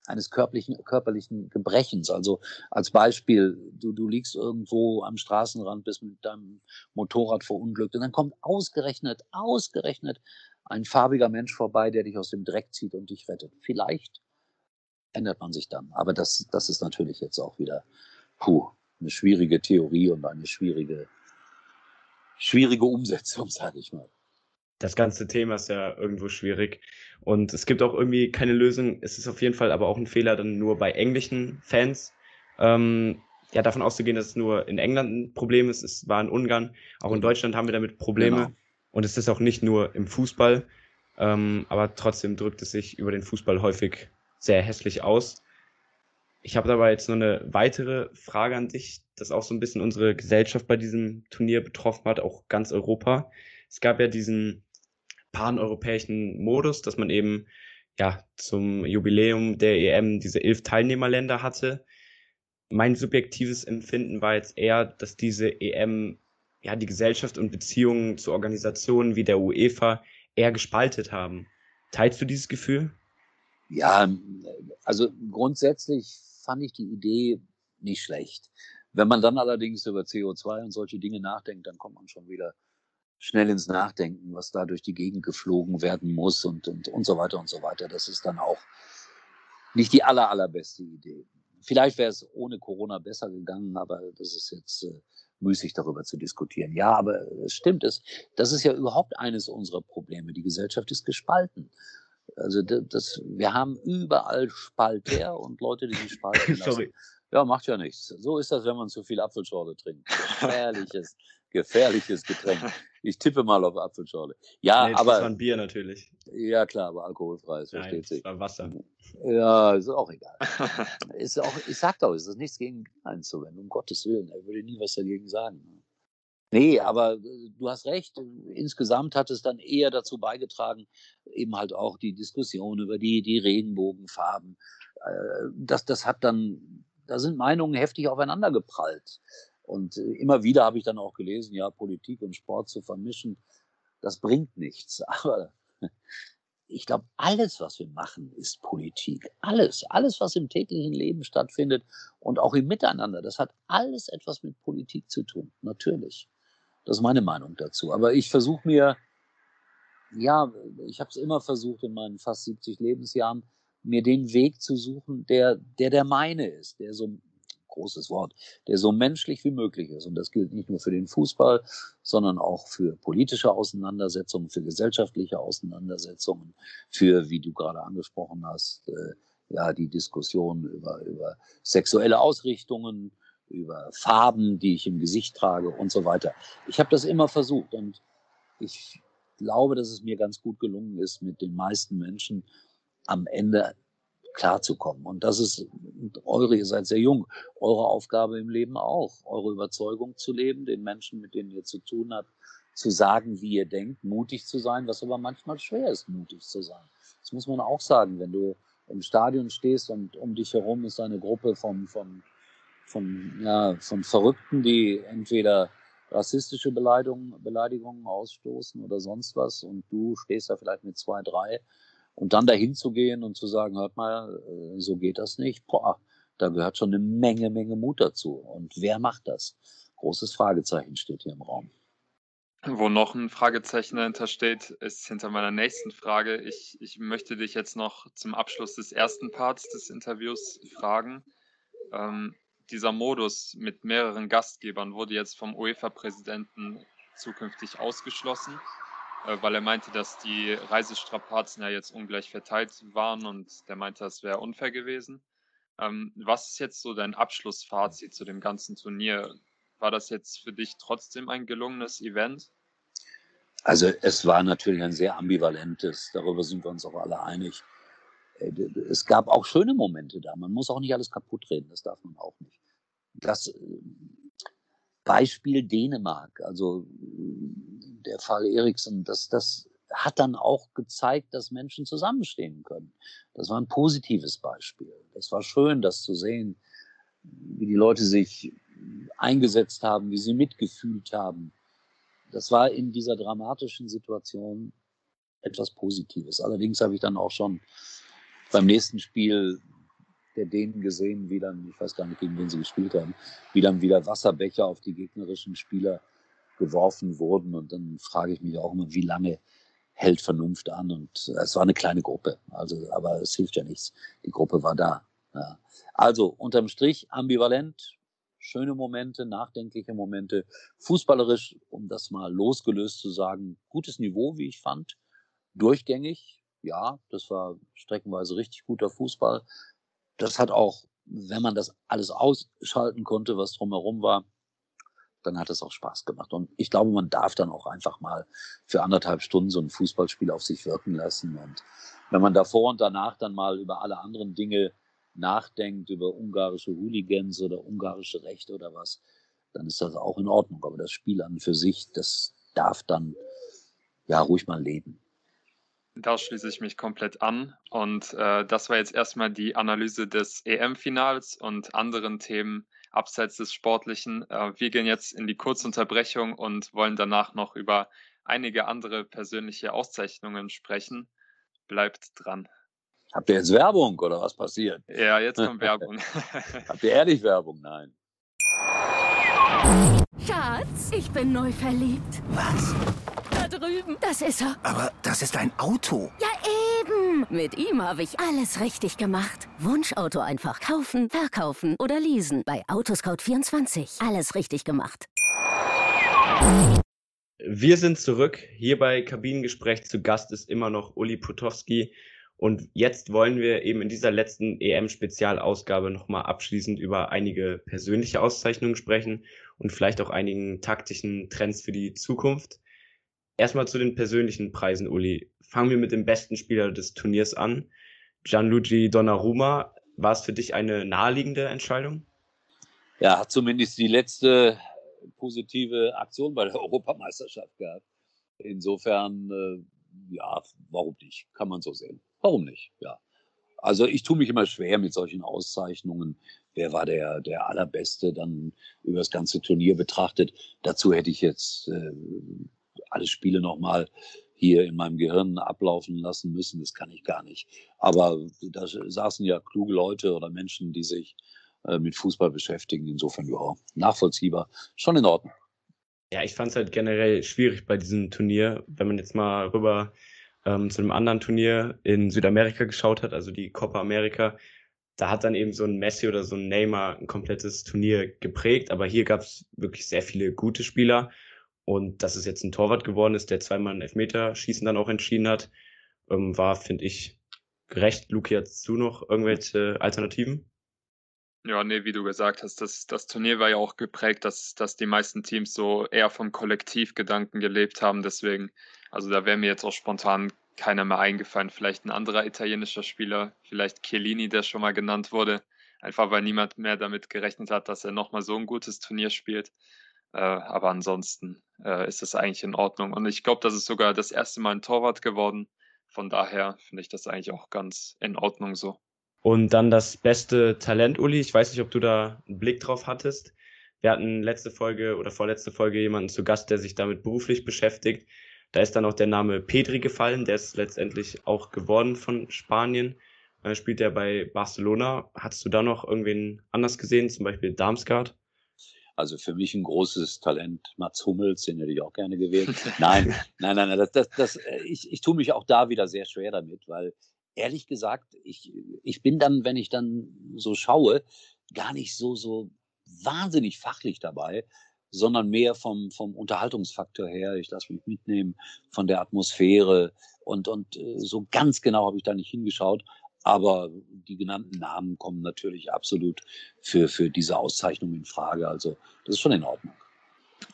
eines körperlichen, körperlichen Gebrechens. Also als Beispiel, du, du liegst irgendwo am Straßenrand, bist mit deinem Motorrad verunglückt und dann kommt ausgerechnet, ausgerechnet ein farbiger Mensch vorbei, der dich aus dem Dreck zieht und dich rettet. Vielleicht ändert man sich dann. Aber das, das ist natürlich jetzt auch wieder puh, eine schwierige Theorie und eine schwierige, schwierige Umsetzung, [LAUGHS] sage ich mal. Das ganze Thema ist ja irgendwo schwierig. Und es gibt auch irgendwie keine Lösung. Es ist auf jeden Fall aber auch ein Fehler, dann nur bei englischen Fans ähm, ja, davon auszugehen, dass es nur in England ein Problem ist. Es war in Ungarn. Auch in Deutschland haben wir damit Probleme. Genau. Und es ist auch nicht nur im Fußball. Ähm, aber trotzdem drückt es sich über den Fußball häufig sehr hässlich aus. Ich habe aber jetzt noch eine weitere Frage an dich, das auch so ein bisschen unsere Gesellschaft bei diesem Turnier betroffen hat, auch ganz Europa. Es gab ja diesen paneuropäischen Modus, dass man eben ja zum Jubiläum der EM diese elf Teilnehmerländer hatte. Mein subjektives Empfinden war jetzt eher, dass diese EM ja die Gesellschaft und Beziehungen zu Organisationen wie der UEFA eher gespaltet haben. Teilst du dieses Gefühl? Ja, also grundsätzlich fand ich die Idee nicht schlecht. Wenn man dann allerdings über CO2 und solche Dinge nachdenkt, dann kommt man schon wieder schnell ins Nachdenken, was da durch die Gegend geflogen werden muss und, und, und so weiter und so weiter. Das ist dann auch nicht die aller, allerbeste Idee. Vielleicht wäre es ohne Corona besser gegangen, aber das ist jetzt äh, müßig darüber zu diskutieren. Ja, aber es stimmt, es, das ist ja überhaupt eines unserer Probleme. Die Gesellschaft ist gespalten. Also das, wir haben überall Spalter und Leute, die sich spalten [LAUGHS] lassen. Sorry. Ja, macht ja nichts. So ist das, wenn man zu viel Apfelschorle trinkt. Gefährliches, gefährliches Getränk. [LAUGHS] Ich tippe mal auf Apfelschorle. Ja, Nee, das war aber ein Bier natürlich. ja klar, aber alkoholfrei, das Nein, versteht das sich. war Wasser. Ja, ist auch egal. [LAUGHS] Ist auch, ich sag doch, es ist nichts gegen einzuwenden, um Gottes Willen. Er würde nie was dagegen sagen. Nee, aber äh, du hast recht. Insgesamt hat es dann eher dazu beigetragen, eben halt auch die Diskussion über die, die Regenbogenfarben. Äh, Das, das hat dann, da sind Meinungen heftig aufeinander geprallt. Und äh, immer wieder habe ich dann auch gelesen, ja, Politik und Sport zu vermischen, das bringt nichts. [LAUGHS] Aber ich glaube, alles, was wir machen, ist Politik. Alles, alles, was im täglichen Leben stattfindet und auch im Miteinander, das hat alles etwas mit Politik zu tun. Natürlich. Das ist meine Meinung dazu. Aber ich versuche mir, ja, ich habe es immer versucht in meinen fast 70 Lebensjahren, mir den Weg zu suchen, der der, der meine ist, der so großes Wort, der so menschlich wie möglich ist. Und das gilt nicht nur für den Fußball, sondern auch für politische Auseinandersetzungen, für gesellschaftliche Auseinandersetzungen, für, wie du gerade angesprochen hast, äh, ja, die Diskussion über, über sexuelle Ausrichtungen, über Farben, die ich im Gesicht trage und so weiter. Ich habe das immer versucht und ich glaube, dass es mir ganz gut gelungen ist, mit den meisten Menschen am Ende klarzukommen. Und das ist eure, ihr seid sehr jung, eure Aufgabe im Leben auch, eure Überzeugung zu leben, den Menschen, mit denen ihr zu tun habt, zu sagen, wie ihr denkt, mutig zu sein, was aber manchmal schwer ist, mutig zu sein. Das muss man auch sagen, wenn du im Stadion stehst und um dich herum ist eine Gruppe von, von, von, ja, von Verrückten, die entweder rassistische Beleidigungen, Beleidigungen ausstoßen oder sonst was und du stehst da vielleicht mit zwei, drei und dann dahin zu gehen und zu sagen, hört mal, äh, so geht das nicht, boah, da gehört schon eine Menge, Menge Mut dazu. Und wer macht das? Großes Fragezeichen steht hier im Raum. Wo noch ein Fragezeichen dahinter steht, ist hinter meiner nächsten Frage. Ich, ich möchte dich jetzt noch zum Abschluss des ersten Parts des Interviews fragen. Ähm, dieser Modus mit mehreren Gastgebern wurde jetzt vom UEFA-Präsidenten zukünftig ausgeschlossen. Äh, weil er meinte, dass die Reisestrapazen ja jetzt ungleich verteilt waren und der meinte, das wäre unfair gewesen. Ähm, was ist jetzt so dein Abschlussfazit zu dem ganzen Turnier? War das jetzt für dich trotzdem ein gelungenes Event? Also es war natürlich ein sehr ambivalentes, darüber sind wir uns auch alle einig. Äh, es gab auch schöne Momente da. Man muss auch nicht alles kaputt reden, das darf man auch nicht. Das äh, Beispiel Dänemark, also der Fall Eriksen, das, das hat dann auch gezeigt, dass Menschen zusammenstehen können. Das war ein positives Beispiel. Das war schön, das zu sehen, wie die Leute sich eingesetzt haben, wie sie mitgefühlt haben. Das war in dieser dramatischen Situation etwas Positives. Allerdings habe ich dann auch schon beim nächsten Spiel der Dänen gesehen, wie dann, ich weiß gar nicht, gegen wen sie gespielt haben, wie dann wieder Wasserbecher auf die gegnerischen Spieler geworfen wurden. Und dann frage ich mich auch immer, wie lange hält Vernunft an? Und es war eine kleine Gruppe, also, aber es hilft ja nichts. Die Gruppe war da. Ja. Also unterm Strich ambivalent, schöne Momente, nachdenkliche Momente, fußballerisch, um das mal losgelöst zu sagen, gutes Niveau, wie ich fand, durchgängig. Ja, das war streckenweise richtig guter Fußball das hat auch, wenn man das alles ausschalten konnte, was drumherum war, dann hat es auch Spaß gemacht. Und ich glaube, man darf dann auch einfach mal für anderthalb Stunden so ein Fußballspiel auf sich wirken lassen. Und wenn man davor und danach dann mal über alle anderen Dinge nachdenkt, über ungarische Hooligans oder ungarische Rechte oder was, dann ist das auch in Ordnung. Aber das Spiel an für sich, das darf dann ja ruhig mal leben. Da schließe ich mich komplett an. Und äh, das war jetzt erstmal die Analyse des EM-Finals und anderen Themen abseits des Sportlichen. Äh, wir gehen jetzt in die Kurzunterbrechung und wollen danach noch über einige andere persönliche Auszeichnungen sprechen. Bleibt dran. Habt ihr jetzt Werbung oder was passiert? Ja, jetzt kommt [LAUGHS] Werbung. Habt ihr ehrlich Werbung? Nein. Schatz, ich bin neu verliebt. Was? Das ist er. Aber das ist ein Auto. Ja, eben. Mit ihm habe ich alles richtig gemacht. Wunschauto einfach kaufen, verkaufen oder leasen. Bei Autoscout24. Alles richtig gemacht. Wir sind zurück. Hier bei Kabinengespräch zu Gast ist immer noch Uli Putowski. Und jetzt wollen wir eben in dieser letzten EM-Spezialausgabe nochmal abschließend über einige persönliche Auszeichnungen sprechen und vielleicht auch einigen taktischen Trends für die Zukunft. Erstmal zu den persönlichen Preisen, Uli. Fangen wir mit dem besten Spieler des Turniers an. Gianluigi Donnarumma. War es für dich eine naheliegende Entscheidung? Ja, hat zumindest die letzte positive Aktion bei der [LAUGHS] Europameisterschaft gehabt. Insofern, äh, ja, warum nicht? Kann man so sehen. Warum nicht? Ja. Also ich tue mich immer schwer mit solchen Auszeichnungen. Wer war der, der Allerbeste dann über das ganze Turnier betrachtet? Dazu hätte ich jetzt äh, alle Spiele nochmal hier in meinem Gehirn ablaufen lassen müssen. Das kann ich gar nicht. Aber da saßen ja kluge Leute oder Menschen, die sich äh, mit Fußball beschäftigen. Insofern, ja, nachvollziehbar. Schon in Ordnung. Ja, ich fand es halt generell schwierig bei diesem Turnier, wenn man jetzt mal rüber ähm, zu einem anderen Turnier in Südamerika geschaut hat, also die Copa America. Da hat dann eben so ein Messi oder so ein Neymar ein komplettes Turnier geprägt, aber hier gab es wirklich sehr viele gute Spieler und dass es jetzt ein Torwart geworden ist, der zweimal ein Elfmeterschießen dann auch entschieden hat, ähm, war, finde ich, gerecht. Luki, hast du noch irgendwelche Alternativen? Ja, nee, wie du gesagt hast, das, das Turnier war ja auch geprägt, dass, dass die meisten Teams so eher vom Kollektivgedanken gelebt haben. Deswegen, also da wäre mir jetzt auch spontan keiner mehr eingefallen. Vielleicht ein anderer italienischer Spieler, vielleicht Chiellini, der schon mal genannt wurde. Einfach weil niemand mehr damit gerechnet hat, dass er nochmal so ein gutes Turnier spielt. Äh, aber ansonsten äh, ist das eigentlich in Ordnung. Und ich glaube, das ist sogar das erste Mal ein Torwart geworden. Von daher finde ich das eigentlich auch ganz in Ordnung so. Und dann das beste Talent, Uli. Ich weiß nicht, ob du da einen Blick drauf hattest. Wir hatten letzte Folge oder vorletzte Folge jemanden zu Gast, der sich damit beruflich beschäftigt. Da ist dann auch der Name Pedri gefallen. Der ist letztendlich auch geworden von Spanien. Äh, spielt er bei Barcelona. Hattest du da noch irgendwen anders gesehen, zum Beispiel Darmstadt? Also für mich ein großes Talent. Mats Hummels, den hätte ich auch gerne gewählt. [LAUGHS] Nein, nein, nein, nein. Das, das, das, äh, ich, ich tue mich auch da wieder sehr schwer damit, weil ehrlich gesagt, ich, ich bin dann, wenn ich dann so schaue, gar nicht so, so wahnsinnig fachlich dabei. sondern mehr vom, vom Unterhaltungsfaktor her. Ich lasse mich mitnehmen von der Atmosphäre und, und äh, so ganz genau habe ich da nicht hingeschaut. Aber die genannten Namen kommen natürlich absolut für, für diese Auszeichnung in Frage. Also das ist schon in Ordnung.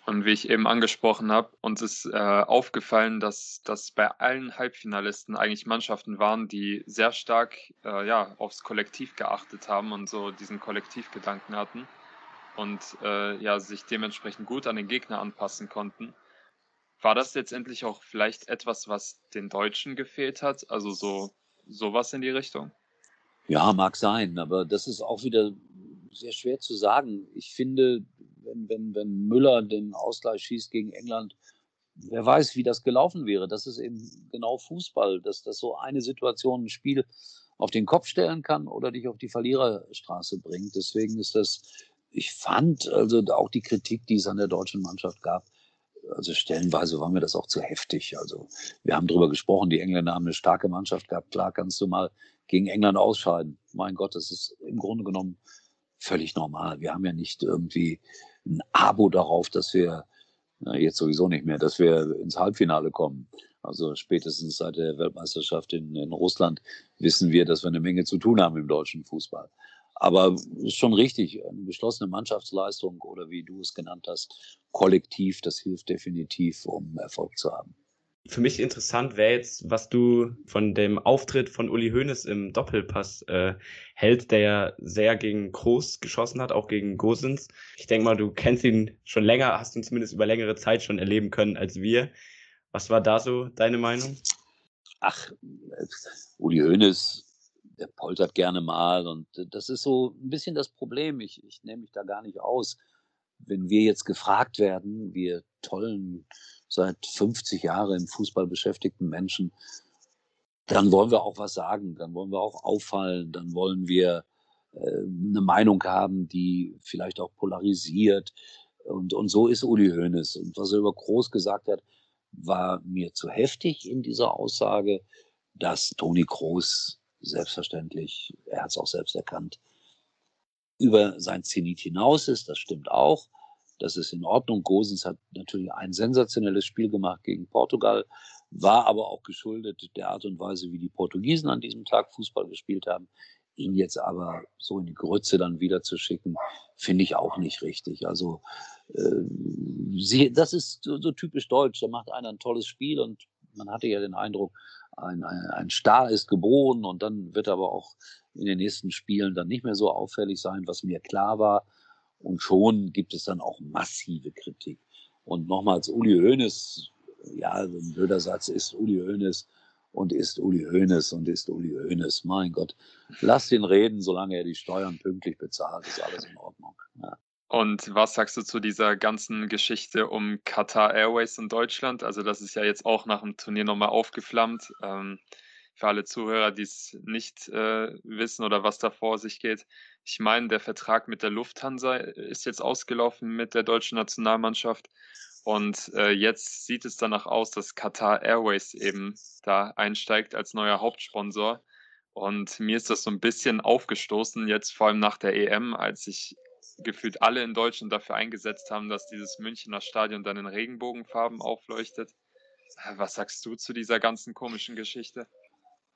Und wie ich eben angesprochen habe, uns ist äh, aufgefallen, dass das bei allen Halbfinalisten eigentlich Mannschaften waren, die sehr stark äh, ja, aufs Kollektiv geachtet haben und so diesen Kollektivgedanken hatten und äh, ja, sich dementsprechend gut an den Gegner anpassen konnten. War das letztendlich auch vielleicht etwas, was den Deutschen gefehlt hat? Also so sowas in die Richtung? Ja, mag sein, aber das ist auch wieder sehr schwer zu sagen. Ich finde, wenn, wenn, wenn Müller den Ausgleich schießt gegen England, wer weiß, wie das gelaufen wäre. Das ist eben genau Fußball, dass das so eine Situation ein Spiel auf den Kopf stellen kann oder dich auf die Verliererstraße bringt. Deswegen ist das, ich fand also auch die Kritik, die es an der deutschen Mannschaft gab, also stellenweise war mir das auch zu heftig. Also wir haben darüber gesprochen, die Engländer haben eine starke Mannschaft gehabt. Klar kannst du mal gegen England ausscheiden. Mein Gott, das ist im Grunde genommen völlig normal. Wir haben ja nicht irgendwie ein Abo darauf, dass wir, na, jetzt sowieso nicht mehr, dass wir ins Halbfinale kommen. Also spätestens seit der Weltmeisterschaft in, in Russland wissen wir, dass wir eine Menge zu tun haben im deutschen Fußball. Aber ist schon richtig, eine geschlossene Mannschaftsleistung oder wie du es genannt hast, kollektiv, das hilft definitiv, um Erfolg zu haben. Für mich interessant wäre jetzt, was du von dem Auftritt von Uli Hoeneß im Doppelpass äh, hältst, der ja sehr gegen Groß geschossen hat, auch gegen Gosens. Ich denke mal, du kennst ihn schon länger, hast ihn zumindest über längere Zeit schon erleben können als wir. Was war da so deine Meinung? Ach, Uli Hoeneß der poltert gerne mal und das ist so ein bisschen das Problem. Ich, ich nehme mich da gar nicht aus. Wenn wir jetzt gefragt werden, wir tollen, seit 50 Jahren im Fußball beschäftigten Menschen, dann wollen wir auch was sagen, dann wollen wir auch auffallen, dann wollen wir äh, eine Meinung haben, die vielleicht auch polarisiert. Und, und so ist Uli Hoeneß. Und was er über Groß gesagt hat, war mir zu heftig in dieser Aussage, dass Toni Groß selbstverständlich, er hat es auch selbst erkannt, über sein Zenit hinaus ist. Das stimmt auch. Das ist in Ordnung. Gosens hat natürlich ein sensationelles Spiel gemacht gegen Portugal, war aber auch geschuldet der Art und Weise, wie die Portugiesen an diesem Tag Fußball gespielt haben. Ihn jetzt aber so in die Grütze dann wieder zu schicken, finde ich auch nicht richtig. Also äh, sie, das ist so, so typisch deutsch. Da macht einer ein tolles Spiel und man hatte ja den Eindruck, ein, ein, ein Star ist geboren und dann wird er aber auch in den nächsten Spielen dann nicht mehr so auffällig sein, was mir klar war. Und schon gibt es dann auch massive Kritik. Und nochmals, Uli Hoeneß, ja, ein blöder Satz ist Uli Hoeneß und ist Uli Hoeneß und ist Uli Hoeneß. Mein Gott, lass ihn reden, solange er die Steuern pünktlich bezahlt, ist alles in Ordnung. Ja. Und was sagst du zu dieser ganzen Geschichte um Qatar Airways in Deutschland? Also das ist ja jetzt auch nach dem Turnier nochmal aufgeflammt. Ähm, für alle Zuhörer, die es nicht äh, wissen oder was da vor sich geht. Ich meine, der Vertrag mit der Lufthansa ist jetzt ausgelaufen mit der deutschen Nationalmannschaft. Und äh, jetzt sieht es danach aus, dass Qatar Airways eben da einsteigt als neuer Hauptsponsor. Und mir ist das so ein bisschen aufgestoßen, jetzt vor allem nach der EM, als ich gefühlt alle in Deutschland dafür eingesetzt haben, dass dieses Münchner Stadion dann in Regenbogenfarben aufleuchtet. Äh, was sagst du zu dieser ganzen komischen Geschichte?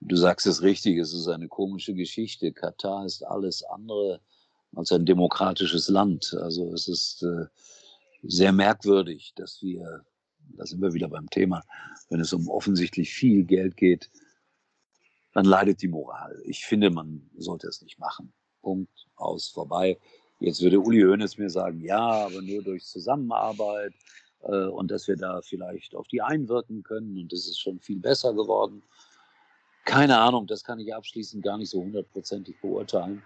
Du sagst es richtig, es ist eine komische Geschichte. Katar ist alles andere als ein demokratisches Land. Also es ist äh, sehr merkwürdig, dass wir, da sind wir wieder beim Thema, wenn es um offensichtlich viel Geld geht, dann leidet die Moral. Ich finde, man sollte es nicht machen. Punkt, aus, vorbei. Jetzt würde Uli Hoeneß mir sagen, ja, aber nur durch Zusammenarbeit äh, und dass wir da vielleicht auf die einwirken können und das ist schon viel besser geworden. Keine Ahnung, das kann ich abschließend gar nicht so hundertprozentig beurteilen.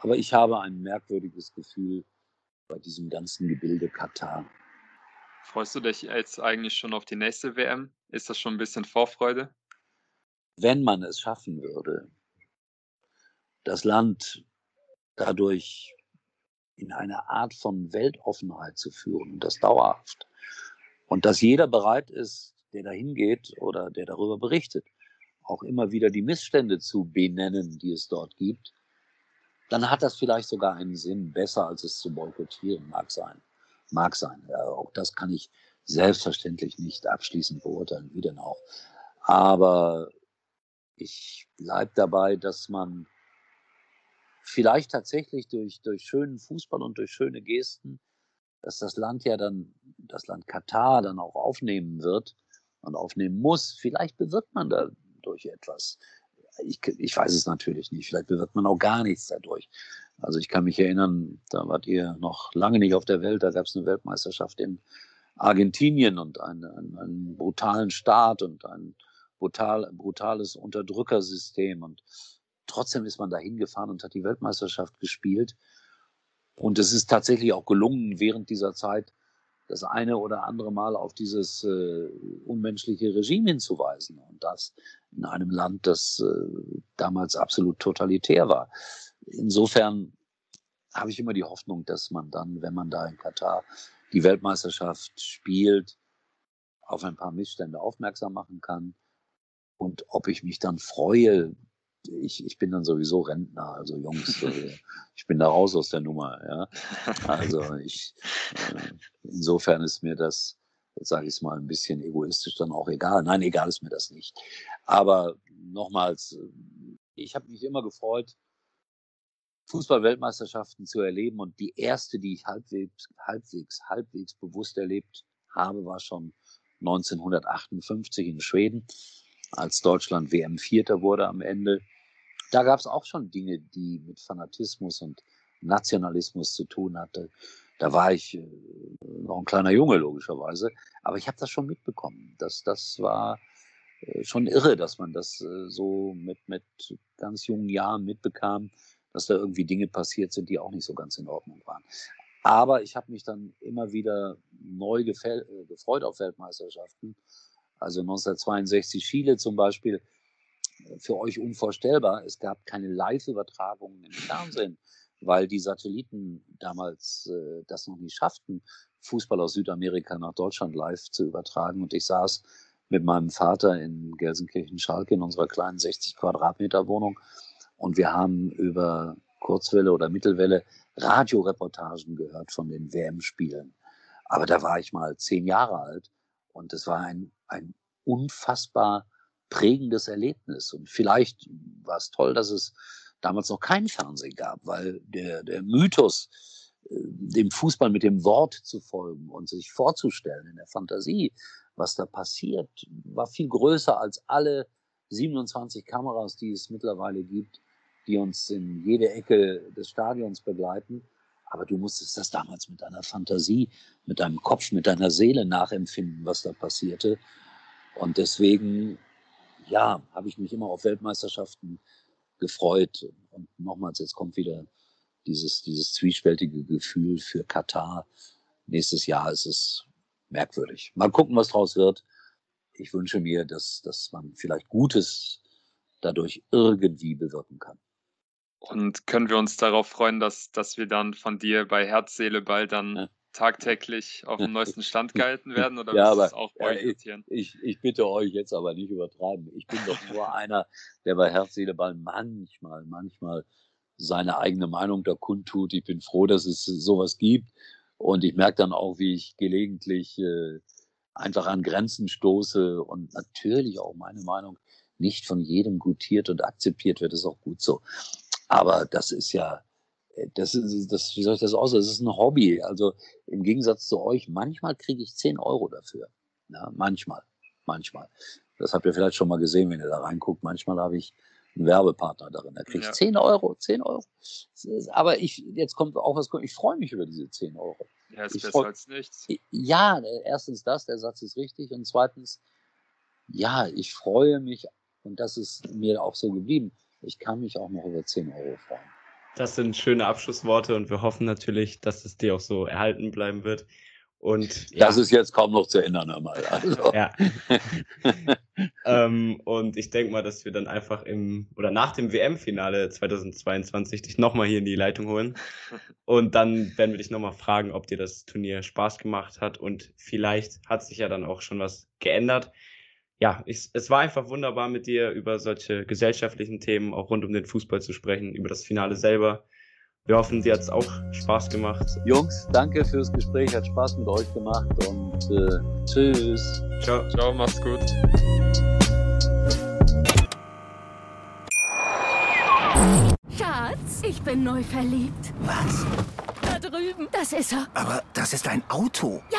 Aber ich habe ein merkwürdiges Gefühl bei diesem ganzen Gebilde Katar. Freust du dich jetzt eigentlich schon auf die nächste WM? Ist das schon ein bisschen Vorfreude? Wenn man es schaffen würde, das Land dadurch in eine Art von Weltoffenheit zu führen und das dauerhaft. Und dass jeder bereit ist, der dahin geht oder der darüber berichtet, auch immer wieder die Missstände zu benennen, die es dort gibt, dann hat das vielleicht sogar einen Sinn, besser als es zu boykottieren mag sein. Mag sein. Auch das kann ich selbstverständlich nicht abschließend beurteilen, wie denn auch. Aber ich bleibe dabei, dass man vielleicht tatsächlich durch, durch schönen Fußball und durch schöne Gesten, dass das Land ja dann, das Land Katar dann auch aufnehmen wird und aufnehmen muss. Vielleicht bewirkt man dadurch etwas. Ich, ich weiß es natürlich nicht. Vielleicht bewirkt man auch gar nichts dadurch. Also ich kann mich erinnern, da wart ihr noch lange nicht auf der Welt, da gab es eine Weltmeisterschaft in Argentinien und einen, einen, einen brutalen Staat und ein brutal, brutales Unterdrückersystem. Und trotzdem ist man da hingefahren und hat die Weltmeisterschaft gespielt. Und es ist tatsächlich auch gelungen, während dieser Zeit das eine oder andere Mal auf dieses äh, unmenschliche Regime hinzuweisen. Und das in einem Land, das äh, damals absolut totalitär war. Insofern habe ich immer die Hoffnung, dass man dann, wenn man da in Katar die Weltmeisterschaft spielt, auf ein paar Missstände aufmerksam machen kann. Und ob ich mich dann freue, ich, ich bin dann sowieso Rentner, also Jungs, ich bin da raus aus der Nummer. Ja. Also ich, äh, insofern ist mir das, sage ich es mal ein bisschen egoistisch, dann auch egal. Nein, egal ist mir das nicht. Aber nochmals, ich habe mich immer gefreut, Fußball-Weltmeisterschaften zu erleben und die erste, die ich halbwegs, halbwegs, halbwegs bewusst erlebt habe, war schon 1958 in Schweden, als Deutschland WM-Vierter wurde am Ende da gab es auch schon Dinge, die mit Fanatismus und Nationalismus zu tun hatte. Da war ich äh, noch ein kleiner Junge, logischerweise. Aber ich habe das schon mitbekommen. Das, das war äh, schon irre, dass man das äh, so mit, mit ganz jungen Jahren mitbekam, dass da irgendwie Dinge passiert sind, die auch nicht so ganz in Ordnung waren. Aber ich habe mich dann immer wieder neu gefreut auf Weltmeisterschaften. Also 1962 Chile zum Beispiel für euch unvorstellbar. Es gab keine Live-Übertragungen im Fernsehen, weil die Satelliten damals äh, das noch nicht schafften, Fußball aus Südamerika nach Deutschland live zu übertragen. Und ich saß mit meinem Vater in Gelsenkirchen-Schalke in unserer kleinen 60 Quadratmeter Wohnung und wir haben über Kurzwelle oder Mittelwelle Radioreportagen gehört von den WM-Spielen. Aber da war ich mal zehn Jahre alt und es war ein, ein unfassbar prägendes Erlebnis. Und vielleicht war es toll, dass es damals noch kein Fernsehen gab, weil der, der Mythos, äh, dem Fußball mit dem Wort zu folgen und sich vorzustellen in der Fantasie, was da passiert, war viel größer als alle 27 Kameras, die es mittlerweile gibt, die uns in jede Ecke des Stadions begleiten. Aber du musstest das damals mit deiner Fantasie, mit deinem Kopf, mit deiner Seele nachempfinden, was da passierte. Und deswegen ja, habe ich mich immer auf Weltmeisterschaften gefreut. Und nochmals, jetzt kommt wieder dieses, dieses zwiespältige Gefühl für Katar. Nächstes Jahr ist es merkwürdig. Mal gucken, was draus wird. Ich wünsche mir, dass, dass man vielleicht Gutes dadurch irgendwie bewirken kann. Und können wir uns darauf freuen, dass, dass wir dann von dir bei Herz, Seele, Ball dann ja tagtäglich auf dem neuesten Stand [LAUGHS] gehalten werden oder ja, aber, auch bei euch ja, ich, ich, bitte euch jetzt aber nicht übertreiben. Ich bin doch nur [LAUGHS] einer, der bei Herz, Seele, Ball manchmal, manchmal seine eigene Meinung da kundtut. Ich bin froh, dass es sowas gibt. Und ich merke dann auch, wie ich gelegentlich äh, einfach an Grenzen stoße und natürlich auch meine Meinung nicht von jedem gutiert und akzeptiert wird, ist auch gut so. Aber das ist ja, das ist, das, wie soll ich das aus? Das ist ein Hobby. Also im Gegensatz zu euch, manchmal kriege ich 10 Euro dafür. Ja, manchmal, manchmal. Das habt ihr vielleicht schon mal gesehen, wenn ihr da reinguckt. Manchmal habe ich einen Werbepartner darin. Da kriege ich ja. 10 Euro, 10 Euro. Aber ich, jetzt kommt auch was, ich freue mich über diese 10 Euro. Ja, ist ich besser freu, als nichts. Ja, erstens das, der Satz ist richtig. Und zweitens, ja, ich freue mich, und das ist mir auch so geblieben, ich kann mich auch noch über 10 Euro freuen. Das sind schöne Abschlussworte und wir hoffen natürlich, dass es dir auch so erhalten bleiben wird. Und, ja. Das ist jetzt kaum noch zu ändern einmal. Also. Ja. [LAUGHS] ähm, und ich denke mal, dass wir dann einfach im oder nach dem WM-Finale 2022 dich nochmal hier in die Leitung holen. Und dann werden wir dich nochmal fragen, ob dir das Turnier Spaß gemacht hat. Und vielleicht hat sich ja dann auch schon was geändert ja, ich, es war einfach wunderbar mit dir über solche gesellschaftlichen Themen auch rund um den Fußball zu sprechen, über das Finale selber. Wir hoffen, dir hat es auch Spaß gemacht. Jungs, danke fürs Gespräch, hat Spaß mit euch gemacht und äh, tschüss. Ciao. Ciao, mach's gut. Schatz, ich bin neu verliebt. Was? Da drüben. Das ist er. Aber das ist ein Auto. Ja,